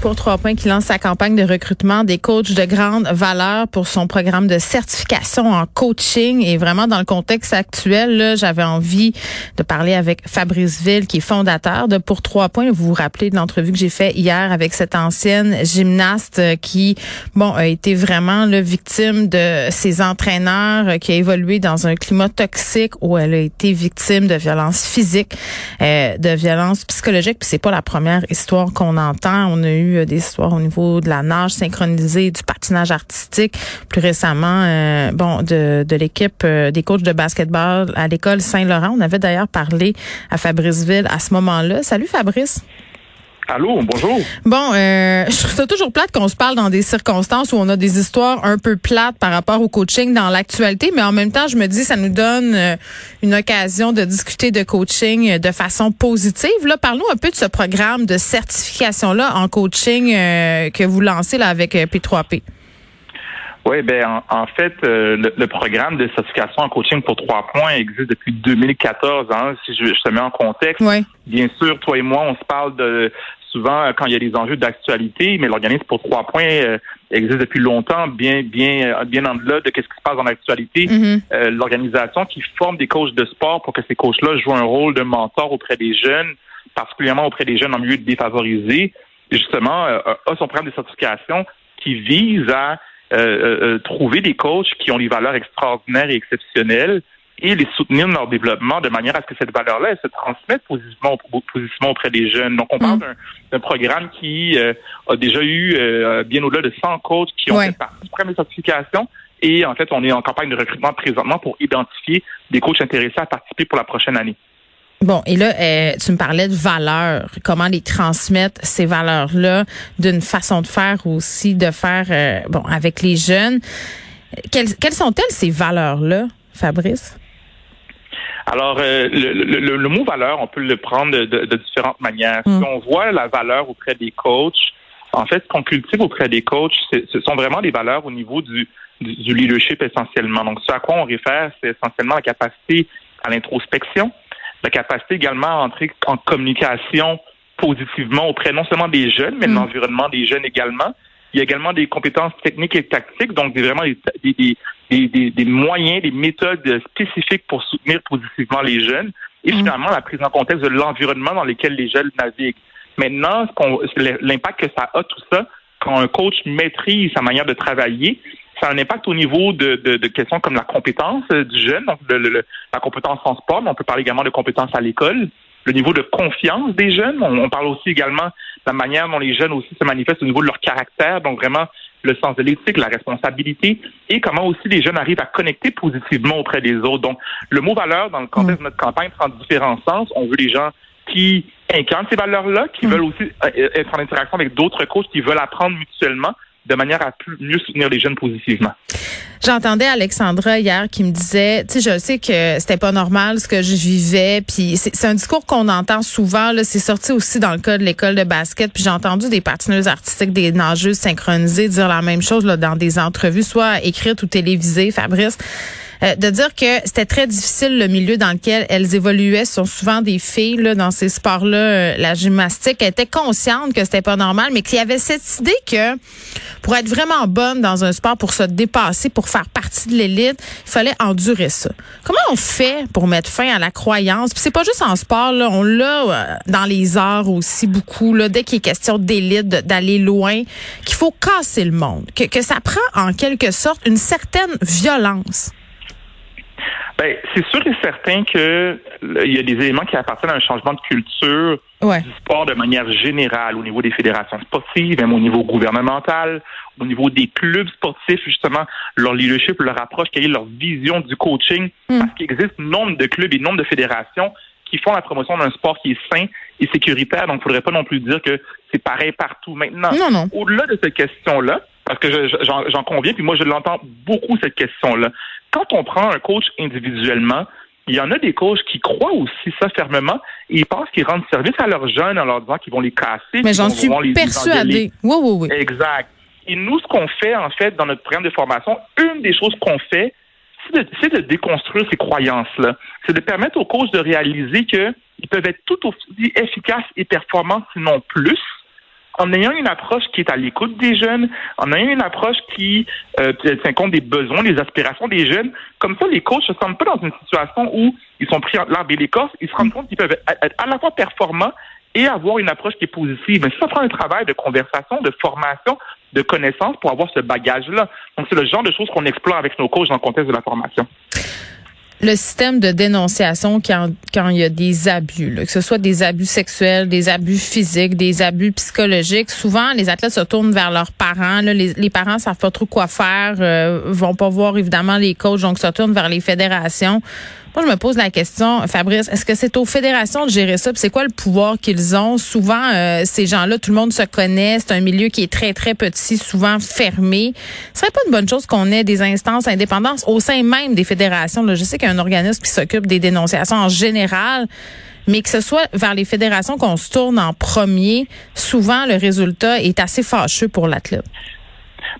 Pour Trois Points qui lance sa campagne de recrutement des coachs de grande valeur pour son programme de certification en coaching. Et vraiment, dans le contexte actuel, j'avais envie de parler avec Fabrice Ville, qui est fondateur de Pour Trois Points. Vous vous rappelez de l'entrevue que j'ai fait hier avec cette ancienne gymnaste qui, bon, a été vraiment le victime de ses entraîneurs, qui a évolué dans un climat toxique où elle a été victime de violences physiques, euh, de violences psychologiques. Puis c'est pas la première histoire qu'on entend. On a eu euh, des histoires au niveau de la nage synchronisée, du patinage artistique. Plus récemment, euh, bon, de, de l'équipe euh, des coachs de basketball à l'école Saint-Laurent. On avait d'ailleurs parlé à Fabrice Ville à ce moment-là. Salut Fabrice. Allô, bonjour. Bon, euh, je trouve ça toujours plate qu'on se parle dans des circonstances où on a des histoires un peu plates par rapport au coaching dans l'actualité, mais en même temps, je me dis, ça nous donne euh, une occasion de discuter de coaching de façon positive. Là, parlons un peu de ce programme de certification-là en coaching euh, que vous lancez là avec P3P. Oui, ben en, fait, le, programme de certification en coaching pour trois points existe depuis 2014. Hein, si je, je te mets en contexte, oui. bien sûr, toi et moi, on se parle de souvent euh, quand il y a des enjeux d'actualité, mais l'organisme pour trois points euh, existe depuis longtemps, bien, bien, euh, bien en delà de ce qui se passe dans l'actualité. Mm-hmm. L'organisation qui forme des coachs de sport pour que ces coachs-là jouent un rôle de mentor auprès des jeunes, particulièrement auprès des jeunes en milieu défavorisé, justement, a son programme de certification qui vise à trouver des coachs qui ont des valeurs extraordinaires et exceptionnelles et les soutenir dans leur développement de manière à ce que cette valeur-là se transmette positivement, positivement auprès des jeunes. Donc, on parle mm. d'un programme qui euh, a déjà eu euh, bien au-delà de 100 coachs qui ont fait partie du programme de certification. Et en fait, on est en campagne de recrutement présentement pour identifier des coachs intéressés à participer pour la prochaine année. Bon, et là, euh, tu me parlais de valeurs, comment les transmettre, ces valeurs-là, d'une façon de faire aussi, de faire, bon, avec les jeunes? Quelles, quelles sont-elles, ces valeurs-là, Fabrice? Alors, euh, le, le, mot valeur, on peut le prendre de, différentes manières. Si mm. on voit la valeur auprès des coachs, en fait, ce qu'on cultive auprès des coachs, ce sont vraiment des valeurs au niveau du, du, leadership essentiellement. Donc, ce à quoi on réfère, c'est essentiellement la capacité à l'introspection, la capacité également à entrer en communication positivement auprès non seulement des jeunes, mais de mm. l'environnement des jeunes également. Il y a également des compétences techniques et tactiques, donc vraiment des, des, des, des, moyens, des méthodes spécifiques pour soutenir positivement les jeunes et mm. finalement la prise en contexte de l'environnement dans lequel les jeunes naviguent. Maintenant, l'impact que ça a tout ça, quand un coach maîtrise sa manière de travailler, ça a un impact au niveau de, de, de questions comme la compétence du jeune, donc la compétence en sport, mais on peut parler également de compétences à l'école, le niveau de confiance des jeunes. On, parle aussi également de la manière dont les jeunes aussi se manifestent au niveau de leur caractère, donc vraiment le sens de l'éthique, la responsabilité, et comment aussi les jeunes arrivent à connecter positivement auprès des autres. Donc, le mot valeur, dans le contexte de notre campagne, prend différents sens. On veut des gens qui incarnent ces valeurs-là, qui mm. veulent aussi euh, être en interaction avec d'autres coachs, qui veulent apprendre mutuellement de manière à mieux soutenir les jeunes positivement. J'entendais Alexandra hier qui me disait, tu sais, je sais que c'était pas normal ce que je vivais, puis c'est un discours qu'on entend souvent. Là, c'est sorti aussi dans le cas de l'école de basket, puis j'ai entendu des patineuses artistiques, des nageuses synchronisées dire la même chose là, dans des entrevues, soit écrites ou télévisées. Fabrice. Euh, de dire que c'était très difficile le milieu dans lequel elles évoluaient. Ce sont souvent des filles là, dans ces sports-là, euh, la gymnastique. Elles étaient conscientes que c'était pas normal, mais qu'il y avait cette idée que pour être vraiment bonne dans un sport, pour se dépasser, pour faire partie de l'élite, il fallait endurer ça. Comment on fait pour mettre fin à la croyance? Puis c'est pas juste en sport, là, on l'a euh, dans les arts aussi beaucoup, là, dès qu'il est question d'élite, d'aller loin, qu'il faut casser le monde, que ça prend en quelque sorte une certaine violence. Ben, c'est sûr et certain que il y a des éléments qui appartiennent à un changement de culture du sport de manière générale au niveau des fédérations sportives, même au niveau gouvernemental, au niveau des clubs sportifs, justement, leur leadership, leur approche, quelle est leur vision du coaching, hmm. parce qu'il existe nombre de clubs et nombre de fédérations qui font la promotion d'un sport qui est sain et sécuritaire. Donc, il ne faudrait pas non plus dire que c'est pareil partout maintenant. Au-delà de cette question-là, parce que j'en conviens, puis moi je l'entends beaucoup cette question-là quand on prend un coach individuellement, il y en a des coachs qui croient aussi ça fermement et ils pensent qu'ils rendent service à leurs jeunes en leur disant qu'ils vont les casser. Mais j'en suis persuadé. Oui, oui, oui. Exact. Et nous, ce qu'on fait, en fait, dans notre programme de formation, une des choses qu'on fait, c'est de, de, déconstruire ces croyances-là. C'est de permettre aux coachs de réaliser qu'ils peuvent être tout aussi efficaces et performants, sinon plus, en ayant une approche qui est à l'écoute des jeunes, en ayant une approche qui euh, tient compte des besoins, des aspirations des jeunes. Comme ça, les coachs ne se sentent pas dans une situation où ils sont pris entre l'arbre et l'écorce. Ils se rendent compte qu'ils peuvent être à la fois performants et avoir une approche qui est positive. Mais ça prend un travail de conversation, de formation, de connaissance pour avoir ce bagage-là. Donc, c'est le genre de choses qu'on explore avec nos coachs dans le contexte de la formation le système de dénonciation quand, quand il y a des abus, que ce soit des abus sexuels, des abus physiques, des abus psychologiques, souvent les athlètes se tournent vers leurs parents. Là, les, les parents savent pas trop quoi faire, euh, vont pas voir évidemment les coachs, donc se tournent vers les fédérations. Moi, je me pose la question, Fabrice, est-ce que c'est aux fédérations de gérer ça? C'est quoi le pouvoir qu'ils ont? Souvent, euh, ces gens-là, tout le monde se connaît. C'est un milieu qui est très, très petit, souvent fermé. Ce serait pas une bonne chose qu'on ait des instances indépendantes au sein même des fédérations? Là, je sais qu'il y a un organisme qui s'occupe des dénonciations en général, mais que ce soit vers les fédérations qu'on se tourne en premier, souvent le résultat est assez fâcheux pour l'athlète.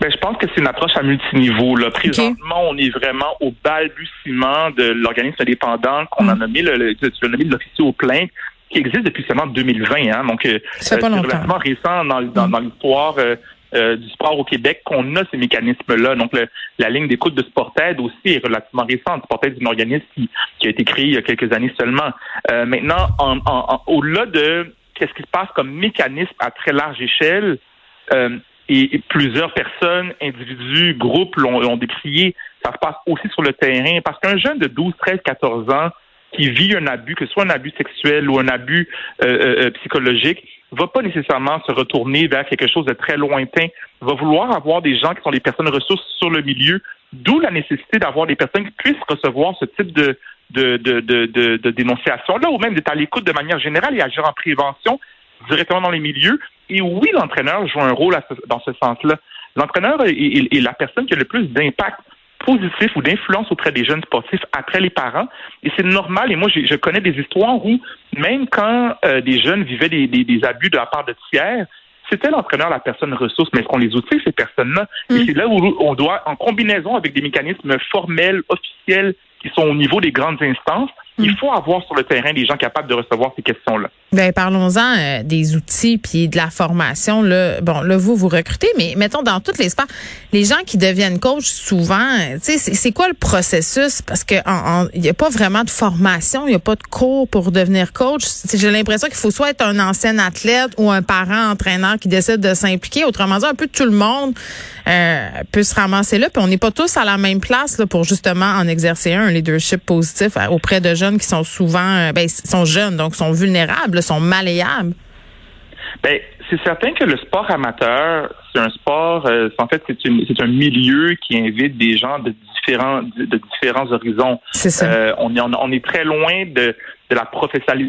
Ben, je pense que c'est une approche à multiniveau. Là. Présentement, on est vraiment au balbutiement de l'organisme indépendant qu'on a mm. nommé le, l'officier aux plaintes qui existe depuis seulement 2020. Hein. Donc, euh, c'est relativement récent dans, dans, mm. l'histoire euh, euh, du sport au Québec qu'on a ces mécanismes-là. Donc, la ligne d'écoute de Sportaid aussi est relativement récente. Sportaid est un organisme qui, qui, a été créé il y a quelques années seulement. maintenant, en, en, au-delà de qu'est-ce qui se passe comme mécanisme à très large échelle, et, plusieurs personnes, individus, groupes l'ont décrié. Ça se passe aussi sur le terrain parce qu'un jeune de 12, 13, 14 ans qui vit un abus, que ce soit un abus sexuel ou un abus euh, euh, euh, psychologique, va pas nécessairement se retourner vers quelque chose de très lointain. Va vouloir avoir des gens qui sont des personnes ressources sur le milieu, d'où la nécessité d'avoir des personnes qui puissent recevoir ce type de de, de, de, de, dénonciation là, ou même d'être à l'écoute de manière générale et agir en prévention directement dans les milieux. Et oui, l'entraîneur joue un rôle dans ce sens-là. L'entraîneur est, la personne qui a le plus d'impact positif ou d'influence auprès des jeunes sportifs après les parents. Et c'est normal. Et moi, je connais des histoires où, même quand euh, des jeunes vivaient des, des, abus de la part de tiers, c'était l'entraîneur la personne ressource, mais est-ce qu'on les outille, ces personnes-là? Et mm. c'est là où on doit, en combinaison avec des mécanismes formels, officiels, qui sont au niveau des grandes instances, il mm. faut avoir sur le terrain des gens capables de recevoir ces questions-là. Ben parlons-en euh, des outils puis de la formation là. Bon, là vous vous recrutez, mais mettons dans toutes les sports, les gens qui deviennent coach souvent, euh, tu sais, c'est quoi le processus? Parce que il n'y a pas vraiment de formation, il n'y a pas de cours pour devenir coach. J'ai l'impression qu'il faut soit être un ancien athlète ou un parent entraîneur qui décide de s'impliquer. Autrement dit, un peu tout le monde euh, peut se ramasser là. Puis on n'est pas tous à la même place là, pour justement en exercer un, un leadership positif auprès de jeunes qui sont souvent, ben, sont jeunes donc sont vulnérables sont malléables? Ben, c'est certain que le sport amateur, c'est un sport, euh, en fait, c'est un milieu qui invite des gens de différents, de, différents horizons. C'est ça. Euh, on, est, on est très loin de, de la,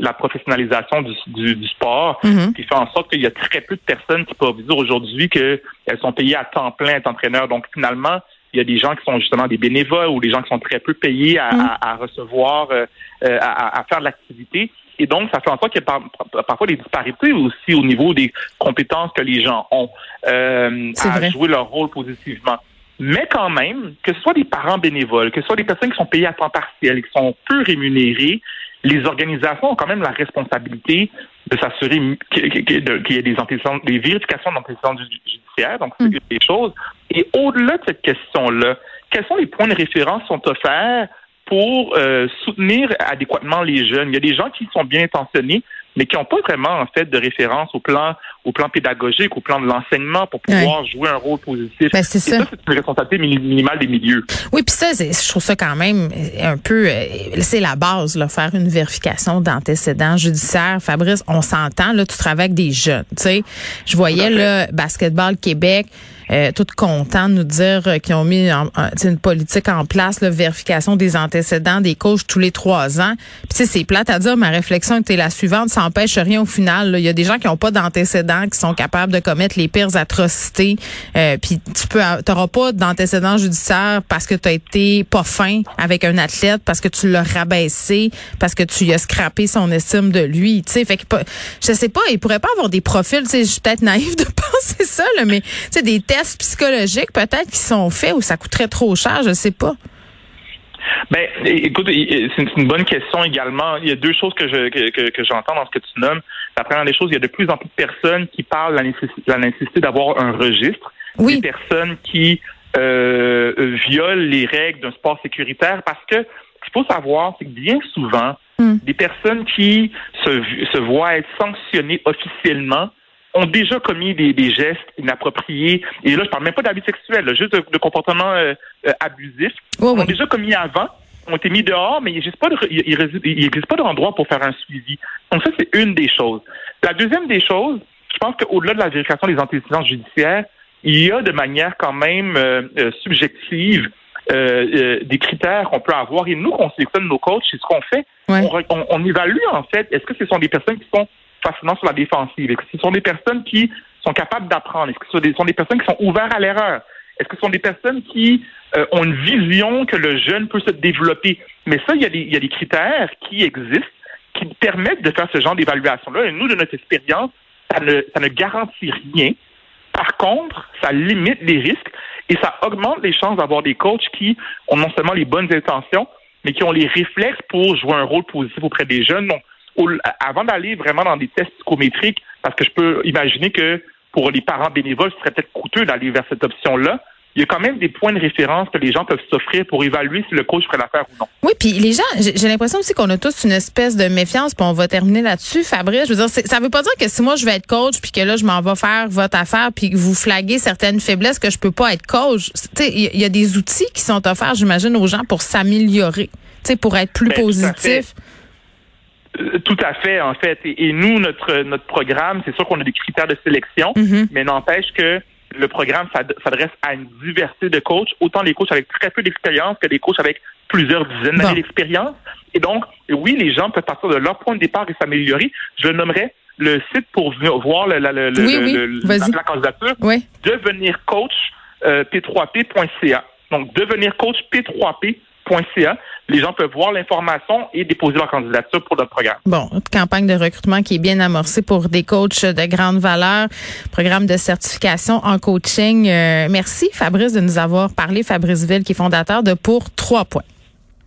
la professionnalisation du, du, sport, mm-hmm. qui fait en sorte qu'il y a très peu de personnes qui peuvent dire aujourd'hui qu'elles sont payées à temps plein être. Donc, finalement, il y a des gens qui sont justement des bénévoles ou des gens qui sont très peu payés à, mm. à, recevoir, euh, à, à, faire de l'activité. Et donc, ça fait en sorte qu'il y a parfois des disparités aussi au niveau des compétences que les gens ont euh, à jouer leur rôle positivement. Mais quand même, que ce soit des parents bénévoles, que ce soit des personnes qui sont payées à temps partiel, qui sont peu rémunérées, les organisations ont quand même la responsabilité de s'assurer qu'il y ait des, des vérifications d'antécédents judiciaires, donc c'est mm. des choses. Et au-delà de cette question-là, quels sont les points de référence qui sont offerts pour euh, soutenir adéquatement les jeunes? Il y a des gens qui sont bien intentionnés, mais qui n'ont pas vraiment en fait de référence au plan au plan pédagogique, au plan de l'enseignement pour pouvoir jouer un rôle positif. Ben, c'est ça. c'est une responsabilité minimale des milieux. Oui, puis ça, je trouve ça quand même un peu, euh, c'est la base, là, faire une vérification d'antécédents judiciaires. Fabrice, on s'entend, là, tu travailles avec des jeunes, tu sais. Je voyais, le Basketball Québec, euh, tout content de nous dire euh, qu'ils ont mis une politique en place, la vérification des antécédents des coachs tous les trois ans. Puis c'est plate à dire, ma réflexion était la suivante, ça n'empêche rien au final. Il y a des gens qui n'ont pas d'antécédents, qui sont capables de commettre les pires atrocités. Euh, puis tu peux, t'auras pas d'antécédents judiciaires parce que tu été pas fin avec un athlète, parce que tu l'as rabaissé, parce que tu as scrappé son estime de lui. Tu sais, fait que je sais pas, il pourrait pas avoir des profils. Tu sais, je suis peut-être naïve de penser ça, là, mais tu sais, des tests psychologiques peut-être qui sont faits ou ça coûterait trop cher, je sais pas. Ben, écoute, c'est une bonne question également. Il y a deux choses que je que, que, j'entends dans ce que tu nommes. La première des choses, il y a de plus en plus de personnes qui parlent de la nécessité, d'avoir un registre. Oui. Des personnes qui euh, violent les règles d'un sport sécuritaire parce que ce qu'il faut savoir, c'est que bien souvent, hmm. des personnes qui se, se voient être sanctionnées officiellement ont déjà commis des, des, gestes inappropriés. Et là, je parle même pas d'abus sexuels, juste de, de comportements euh, euh, abusifs. Ils ont déjà commis avant, ont été mis dehors, mais il n'existe pas de, il, existe pas d'endroit pour faire un suivi. Donc ça, c'est une des choses. La deuxième des choses, je pense qu'au-delà de la vérification des antécédents judiciaires, il y a de manière quand même euh, subjective des critères qu'on peut avoir. Et nous, on sélectionne nos coachs, c'est ce qu'on fait. On, on, évalue en fait, est-ce que ce sont des personnes qui sont facilement sur la défensive? Est-ce que ce sont des personnes qui sont capables d'apprendre? Est-ce que ce sont des, personnes qui sont ouvertes à l'erreur? Est-ce que ce sont des personnes qui euh, ont une vision que le jeune peut se développer? Mais ça, il y a des, critères qui existent qui permettent de faire ce genre d'évaluation-là. Et nous, de notre expérience, ça ne, garantit rien. Par contre, ça limite les risques et ça augmente les chances d'avoir des coachs qui ont non seulement les bonnes intentions, mais qui ont les réflexes pour jouer un rôle positif auprès des jeunes. Avant d'aller vraiment dans des tests psychométriques, parce que je peux imaginer que pour les parents bénévoles, ce serait peut-être coûteux d'aller vers cette option-là. Il y a quand même des points de référence que les gens peuvent s'offrir pour évaluer si le coach ferait l'affaire ou non. Oui, puis les gens, j'ai l'impression aussi qu'on a tous une espèce de méfiance, puis on va terminer là-dessus, Fabrice. Je veux dire, ça veut pas dire que si moi je vais être coach, puis que là je m'en vais faire votre affaire, puis que vous flaguez certaines faiblesses que je peux pas être coach. Tu sais, il y, a des outils qui sont offerts, j'imagine, aux gens pour s'améliorer, tu sais, pour être plus ben, positif. Euh, tout à fait, en fait. Et, nous, notre notre programme, c'est sûr qu'on a des critères de sélection, mhm. mais n'empêche que le programme s'adresse à une diversité de coachs, autant les coachs avec très peu d'expérience que les coachs avec plusieurs dizaines d'années d'expérience. Et donc, oui, les gens peuvent partir de leur point de départ et s'améliorer. Je nommerai le site pour voir le, le, le, la, candidature. Oui. Devenir coach euh, p3p.ca. Donc, devenir coach p3p.ca les gens peuvent voir l'information et déposer leur candidature pour notre programme. Bon, campagne de recrutement qui est bien amorcée pour des coachs de grande valeur, programme de certification en coaching. Euh, merci Fabrice de nous avoir parlé. Fabrice Ville qui est fondateur de Pour Trois Points.